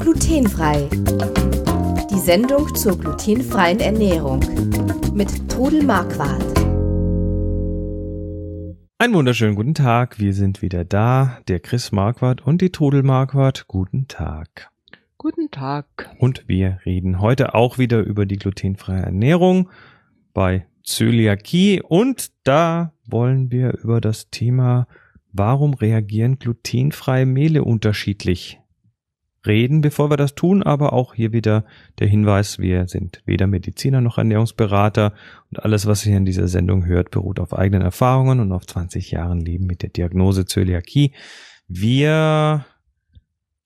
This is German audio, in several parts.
Glutenfrei. Die Sendung zur glutenfreien Ernährung mit Trudel Marquardt. Einen wunderschönen guten Tag. Wir sind wieder da. Der Chris Marquardt und die Trudel Marquardt. Guten Tag. Guten Tag. Und wir reden heute auch wieder über die glutenfreie Ernährung bei Zöliakie und da wollen wir über das Thema, warum reagieren glutenfreie Mehle unterschiedlich reden, bevor wir das tun, aber auch hier wieder der Hinweis, wir sind weder Mediziner noch Ernährungsberater und alles, was ihr in dieser Sendung hört, beruht auf eigenen Erfahrungen und auf 20 Jahren Leben mit der Diagnose Zöliakie. Wir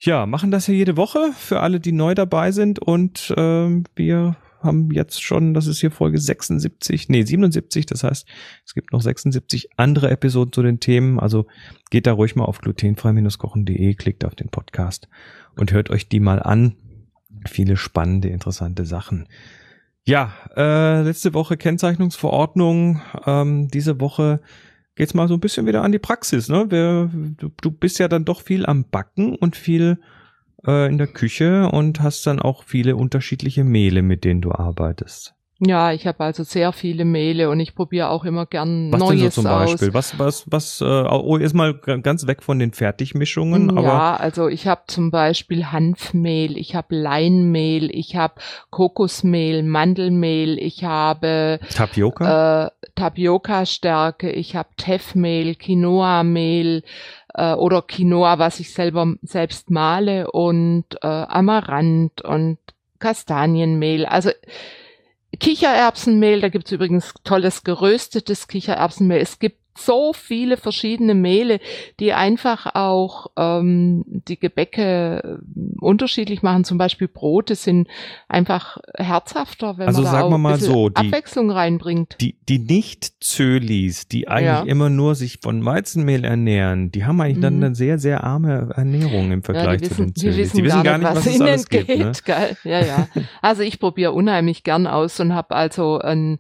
ja, machen das ja jede Woche für alle, die neu dabei sind und äh, wir haben jetzt schon, das ist hier Folge 76, nee, 77, das heißt, es gibt noch 76 andere Episoden zu den Themen, also geht da ruhig mal auf glutenfrei-kochen.de, klickt auf den Podcast und hört euch die mal an. Viele spannende, interessante Sachen. Ja, äh, letzte Woche Kennzeichnungsverordnung, ähm, diese Woche geht's mal so ein bisschen wieder an die Praxis, ne? Wir, du, du bist ja dann doch viel am Backen und viel äh, in der Küche und hast dann auch viele unterschiedliche Mehle, mit denen du arbeitest. Ja, ich habe also sehr viele Mehle und ich probiere auch immer gern was Neues denn so zum Beispiel? aus. Was, was, was, äh, oh, jetzt mal ganz weg von den Fertigmischungen, aber. Ja, also ich habe zum Beispiel Hanfmehl, ich habe Leinmehl, ich habe Kokosmehl, Mandelmehl, ich habe Tapioca, äh, Tapioca-Stärke, ich habe Teffmehl, Quinoa-Mehl, äh, oder Quinoa, was ich selber selbst male und äh, Amaranth und Kastanienmehl. Also Kichererbsenmehl, da gibt's übrigens tolles geröstetes Kichererbsenmehl. Es gibt so viele verschiedene Mehle, die einfach auch ähm, die Gebäcke äh, unterschiedlich machen. Zum Beispiel Brote sind einfach herzhafter, wenn also man da sagen auch wir mal so, die, Abwechslung reinbringt. Die, die Nicht-Zölis, die eigentlich Ja. immer nur sich von Weizenmehl ernähren, die haben eigentlich dann Mhm. eine sehr, sehr arme Ernährung im Ja, Vergleich die zu wissen, den die Zölis. wissen, gar, nicht, was, es ihnen alles geht. gibt. Ne? Gell? Ja, ja. Also ich probiere unheimlich gern aus und habe also ein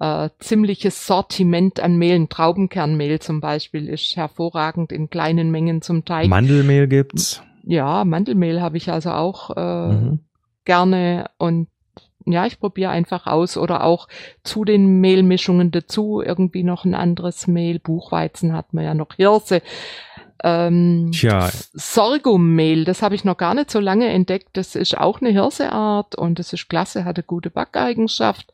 äh, ziemliches Sortiment an Mehlen. Traubenkernmehl zum Beispiel ist hervorragend in kleinen Mengen zum Teig. Mandelmehl gibt's. ja, Mandelmehl habe ich also auch äh, Mhm. gerne und ja, ich probiere einfach aus oder auch zu den Mehlmischungen dazu irgendwie noch ein anderes Mehl. Buchweizen hat man ja noch Hirse. Ähm, Tja. Sorghummehl, das habe ich noch gar nicht so lange entdeckt. Das ist auch eine Hirseart und das ist klasse, hat eine gute Backeigenschaft.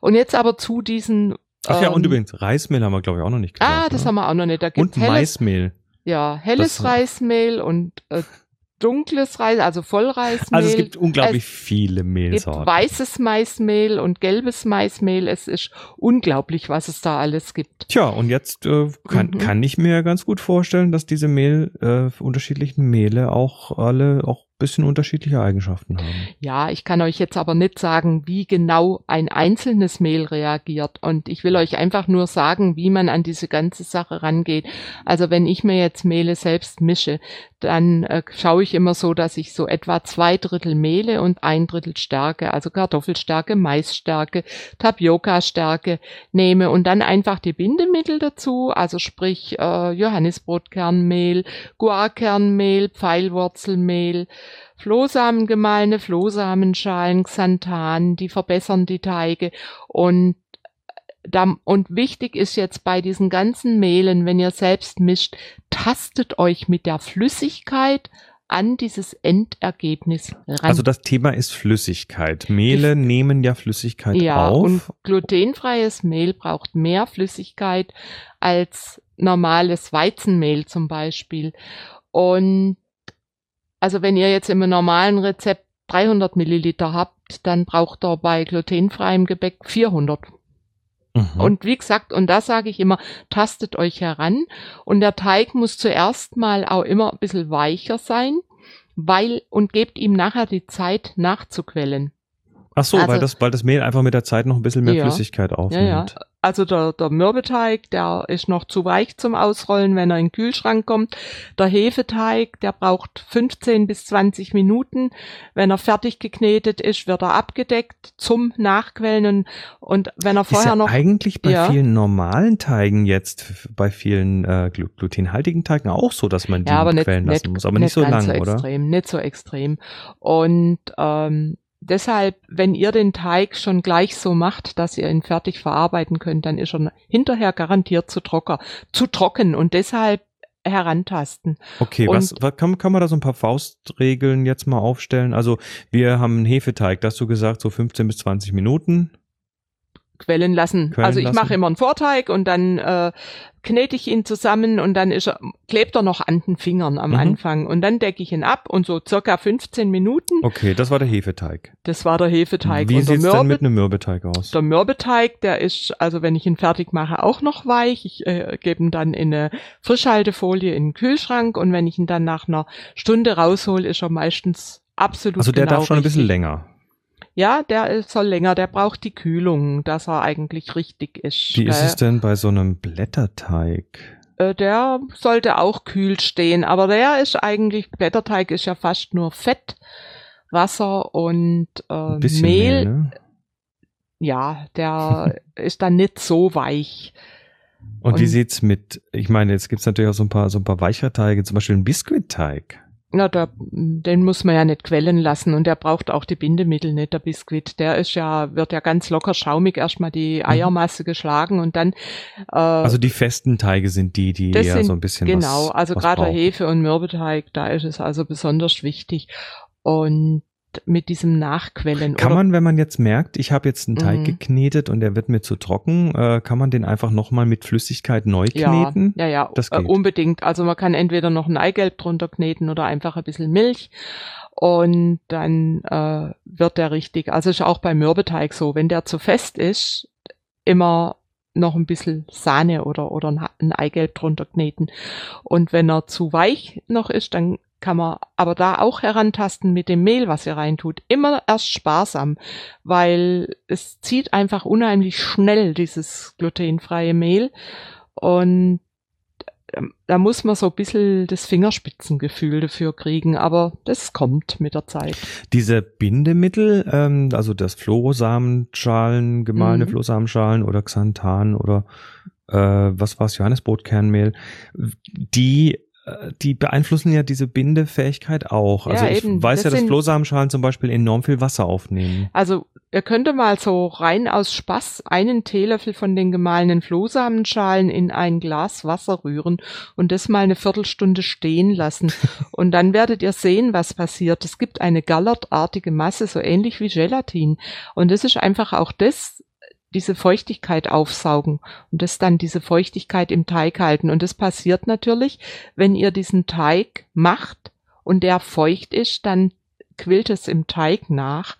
Und jetzt aber zu diesen. Ach ja, und ähm, übrigens, Reismehl haben wir, glaube ich, auch noch nicht gesagt. Ah, das ne? haben wir auch noch nicht. Da gibt's Und helles, Maismehl. ja, helles Das- Reismehl und äh, dunkles Reis, also Vollreismehl. Also es gibt unglaublich viele gibt Mehlsorten. weißes Maismehl und gelbes Maismehl. Es ist unglaublich, was es da alles gibt. Tja, und jetzt äh, kann, Mhm. kann ich mir ganz gut vorstellen, dass diese Mehl, äh, unterschiedlichen Mehle auch alle auch bisschen unterschiedliche Eigenschaften haben. Ja, ich kann euch jetzt aber nicht sagen, wie genau ein einzelnes Mehl reagiert. Und ich will euch einfach nur sagen, wie man an diese ganze Sache rangeht. Also wenn ich mir jetzt Mehle selbst mische, dann äh, schaue ich immer so, dass ich so etwa zwei Drittel Mehle und ein Drittel Stärke, also Kartoffelstärke, Maisstärke, Tapioca-Stärke nehme und dann einfach die Bindemittel dazu, also sprich äh, Johannisbrotkernmehl, Guarkernmehl, Pfeilwurzelmehl, Flohsamen gemahlene Flohsamenschalen, Xanthan, die verbessern die Teige und da, und wichtig ist jetzt bei diesen ganzen Mehlen, wenn ihr selbst mischt, tastet euch mit der Flüssigkeit an dieses Endergebnis ran. Also das Thema ist Flüssigkeit. Mehle nehmen ja Flüssigkeit ja, auf. und glutenfreies Mehl braucht mehr Flüssigkeit als normales Weizenmehl zum Beispiel. Und also wenn ihr jetzt im normalen Rezept 300 Milliliter habt, dann braucht ihr bei glutenfreiem Gebäck 400. Mhm. Und wie gesagt, und da sage ich immer, tastet euch heran. Und der Teig muss zuerst mal auch immer ein bisschen weicher sein, weil, und gebt ihm nachher die Zeit nachzuquellen. Ach so, also- weil, das, weil das Mehl einfach mit der Zeit noch ein bisschen mehr Ja. Flüssigkeit aufnimmt. Ja, ja. Also der, der Mürbeteig, der ist noch zu weich zum Ausrollen, wenn er in den Kühlschrank kommt. Der Hefeteig, der braucht 15 bis 20 Minuten. Wenn er fertig geknetet ist, wird er abgedeckt zum Nachquellen und, und wenn er vorher ist ja noch eigentlich bei Ja. vielen normalen Teigen jetzt, bei vielen äh, glu- glutenhaltigen Teigen auch so, dass man die ja, aber nicht, quellen lassen nicht, muss, aber nicht, so ganz lang, so oder? extrem, nicht so extrem. Und ähm, deshalb, wenn ihr den Teig schon gleich so macht, dass ihr ihn fertig verarbeiten könnt, dann ist er hinterher garantiert zu trocken, zu trocken und deshalb herantasten. Okay, Und- was, was kann, kann man da so ein paar Faustregeln jetzt mal aufstellen? Also wir haben einen Hefeteig, das hast du gesagt, so 15 bis 20 Minuten. Quellen lassen. Quellen also ich lassen. mache immer einen Vorteig und dann äh, knete ich ihn zusammen und dann ist er, klebt er noch an den Fingern am Mhm. Anfang und dann decke ich ihn ab und so circa 15 Minuten. Okay, das war der Hefeteig. Das war der Hefeteig. Wie sieht's denn Mürbe- mit einem Mürbeteig aus? Der Mürbeteig, der ist, also wenn ich ihn fertig mache, auch noch weich. Ich äh, gebe ihn dann in eine Frischhaltefolie in den Kühlschrank und wenn ich ihn dann nach einer Stunde raushol, ist er meistens absolut Also der genau darf schon ein bisschen richtig. länger. Ja, der ist- soll länger, der braucht die Kühlung, dass er eigentlich richtig ist. Wie ist es denn bei so einem Blätterteig? Äh, der sollte auch kühl stehen, aber der ist eigentlich, Blätterteig ist ja fast nur Fett, Wasser und äh, Ein Mehl. Mehl, ne? Ja, der ist dann nicht so weich. Und, wie Und- sieht's mit, ich meine, jetzt gibt's natürlich auch so ein paar, so ein paar weichere Teige, zum Beispiel einen Biskuitteig. Na, da, den muss man ja nicht quellen lassen und der braucht auch die Bindemittel nicht, der Biskuit. Der ist ja, wird ja ganz locker schaumig erstmal die Eiermasse geschlagen und dann äh, Mhm. Also die festen Teige sind die, die sind- so ein bisschen Genau, was, also gerade. Hefe- und Mürbeteig, da ist es also besonders wichtig. Und mit diesem Nachquellen. Kann oder, man, wenn man jetzt merkt, ich habe jetzt einen Teig Mhm. geknetet und der wird mir zu trocken, äh, kann man den einfach nochmal mit Flüssigkeit neu ja, kneten? ja, ja, Das äh, geht. unbedingt. Also man kann entweder noch ein Eigelb drunter kneten oder einfach ein bisschen Milch. Und dann äh, wird der richtig. Also ist auch beim Mürbeteig so, wenn der zu fest ist, immer noch ein bisschen Sahne oder, oder ein Eigelb drunter kneten. Und wenn er zu weich noch ist, dann kann man aber da auch herantasten mit dem Mehl, was ihr reintut. Immer erst sparsam, weil es zieht einfach unheimlich schnell dieses glutenfreie Mehl. Und ähm, da muss man so ein bisschen das Fingerspitzengefühl dafür kriegen, aber das kommt mit der Zeit. Diese Bindemittel, ähm, also das Flohsamenschalen, gemahlene Mhm. Flohsamenschalen oder Xanthan oder äh, was war's, Johannesbrotkernmehl, die die beeinflussen ja diese Bindefähigkeit auch. Ja, Also ich eben. weiß Das ja, dass sind- Flohsamenschalen zum Beispiel enorm viel Wasser aufnehmen. Also ihr könnte mal so rein aus Spaß einen Teelöffel von den gemahlenen Flohsamenschalen in ein Glas Wasser rühren und das mal eine Viertelstunde stehen lassen. und dann werdet ihr sehen, was passiert. Es gibt eine gallertartige Masse, so ähnlich wie Gelatin. Und das ist einfach auch das, diese Feuchtigkeit aufsaugen und das dann diese Feuchtigkeit im Teig halten. Und das passiert natürlich, wenn ihr diesen Teig macht und der feucht ist, dann quillt es im Teig nach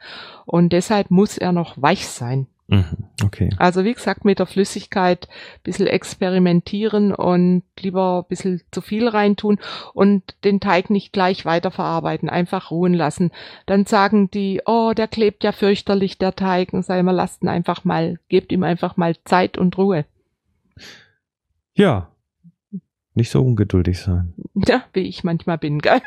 und deshalb muss er noch weich sein. Mhm, okay. Also wie gesagt, mit der Flüssigkeit ein bisschen experimentieren und lieber ein bisschen zu viel reintun und den Teig nicht gleich weiterverarbeiten, einfach ruhen lassen. Dann sagen die, oh, der klebt ja fürchterlich, der Teig. Und sag immer, lasst ihn einfach mal, gebt ihm einfach mal Zeit und Ruhe. Ja. Nicht so ungeduldig sein. Ja, wie ich manchmal bin, gell?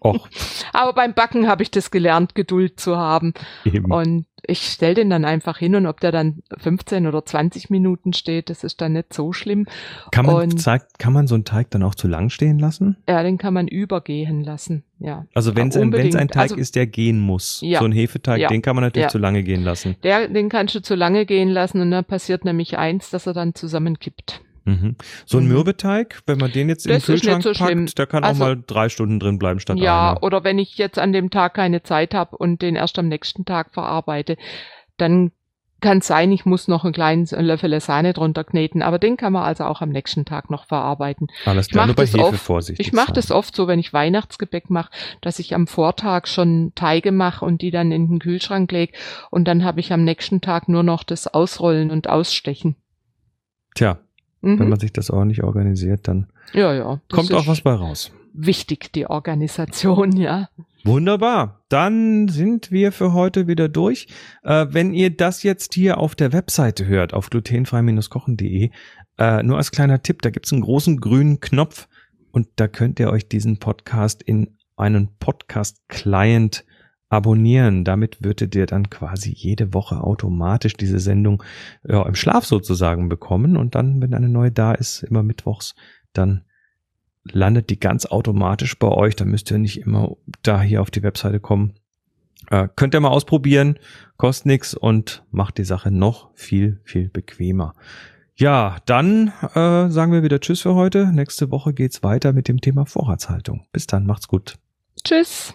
Och, Aber beim Backen habe ich das gelernt, Geduld zu haben. eben. Und ich stell den dann einfach hin und ob der dann 15 oder 20 Minuten steht, das ist dann nicht so schlimm. Kann man, und- zeigt, kann man so einen Teig dann auch zu lang stehen lassen? Ja, den kann man übergehen lassen, ja. Also wenn es ein, wenn's ein. Teig Also- ist, der gehen muss. Ja. So ein Hefeteig, Ja. den kann man natürlich Ja. zu lange gehen lassen. Der, den kannst du zu lange gehen lassen und dann passiert nämlich eins, dass er dann zusammenkippt. Mhm. So ein Mhm. Mürbeteig, wenn man den jetzt in den Das nicht Kühlschrank so schlimm. packt, der kann Also- auch mal drei Stunden drin bleiben statt ja, einer. oder wenn ich jetzt an dem Tag keine Zeit habe und den erst am nächsten Tag verarbeite, dann kann sein, ich muss noch einen kleinen Löffel Sahne drunter kneten, aber den kann man also auch am nächsten Tag noch verarbeiten. Alles ich klar, nur bei Hefe oft. vorsichtig Ich mache das oft so, wenn ich Weihnachtsgebäck mache, dass ich am Vortag schon Teige mache und die dann in den Kühlschrank lege und dann habe ich am nächsten Tag nur noch das Ausrollen und Ausstechen. Tja, Mhm. wenn man sich das nicht organisiert, dann ja, ja. kommt auch was bei raus. Wichtig, die Organisation, ja. Wunderbar. Dann sind wir für heute wieder durch. Äh, wenn ihr das jetzt hier auf der Webseite hört, auf glutenfrei-kochen.de, äh, nur als kleiner Tipp, da gibt's einen großen grünen Knopf und da könnt ihr euch diesen Podcast in einen Podcast-Client abonnieren. Damit würdet ihr dann quasi jede Woche automatisch diese Sendung ja, im Schlaf sozusagen bekommen und dann, wenn eine neue da ist, immer mittwochs, dann landet die ganz automatisch bei euch. Da müsst ihr nicht immer da hier auf die Webseite kommen. Äh, könnt ihr mal ausprobieren, kostet nichts und macht die Sache noch viel, viel bequemer. Ja, dann äh, sagen wir wieder Tschüss für heute. Nächste Woche geht's weiter mit dem Thema Vorratshaltung. Bis dann, macht's gut. Tschüss.